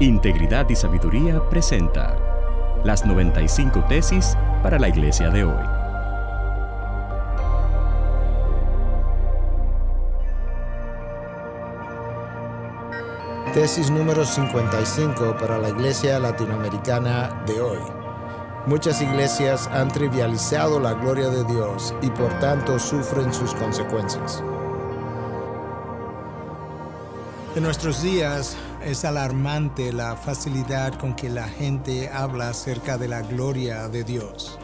Integridad y Sabiduría presenta las 95 tesis para la iglesia de hoy. Tesis número 55 para la iglesia latinoamericana de hoy. Muchas iglesias han trivializado la gloria de Dios y por tanto sufren sus consecuencias. En nuestros días es alarmante la facilidad con que la gente habla acerca de la gloria de Dios.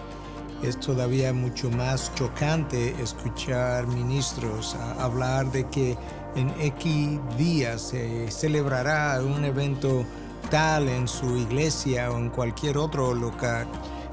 Es todavía mucho más chocante escuchar ministros hablar de que en X días se celebrará un evento tal en su iglesia o en cualquier otro local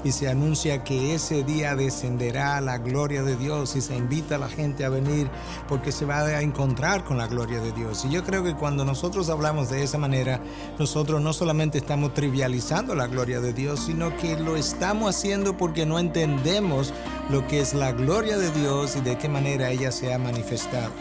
y se anuncia que ese día descenderá la gloria de Dios y se invita a la gente a venir porque se va a encontrar con la gloria de Dios. Y yo creo que cuando nosotros hablamos de esa manera, nosotros no solamente estamos trivializando la gloria de Dios, sino que lo estamos haciendo porque no entendemos lo que es la gloria de Dios y de qué manera ella se ha manifestado.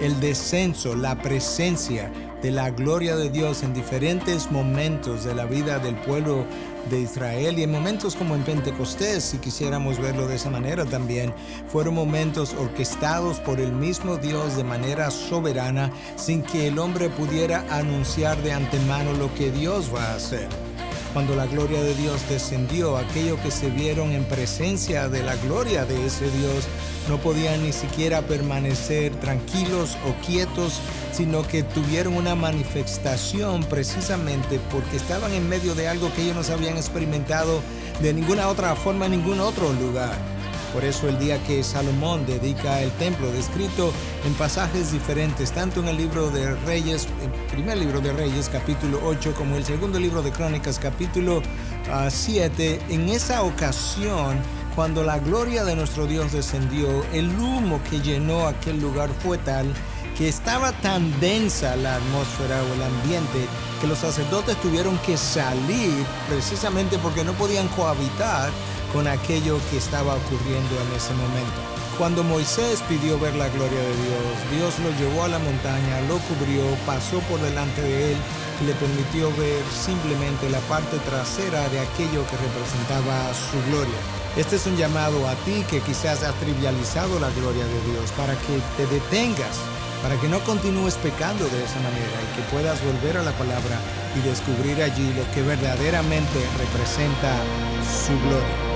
El descenso, la presencia de la gloria de Dios en diferentes momentos de la vida del pueblo de Israel y en momentos como en Pentecostés, si quisiéramos verlo de esa manera también, fueron momentos orquestados por el mismo Dios de manera soberana sin que el hombre pudiera anunciar de antemano lo que Dios va a hacer. Cuando la gloria de Dios descendió, aquellos que se vieron en presencia de la gloria de ese Dios no podían ni siquiera permanecer tranquilos o quietos, sino que tuvieron una manifestación precisamente porque estaban en medio de algo que ellos no habían experimentado de ninguna otra forma en ningún otro lugar. Por eso el día que Salomón dedica el templo, descrito en pasajes diferentes, tanto en el libro de Reyes, el primer libro de Reyes, capítulo 8, como el segundo libro de Crónicas, capítulo 7, ah, en esa ocasión, cuando la gloria de nuestro Dios descendió, el humo que llenó aquel lugar fue tal que estaba tan densa la atmósfera o el ambiente que los sacerdotes tuvieron que salir precisamente porque no podían cohabitar con aquello que estaba ocurriendo en ese momento. Cuando Moisés pidió ver la gloria de Dios, Dios lo llevó a la montaña, lo cubrió, pasó por delante de él y le permitió ver simplemente la parte trasera de aquello que representaba su gloria. Este es un llamado a ti que quizás has trivializado la gloria de Dios para que te detengas, para que no continúes pecando de esa manera y que puedas volver a la palabra y descubrir allí lo que verdaderamente representa su gloria.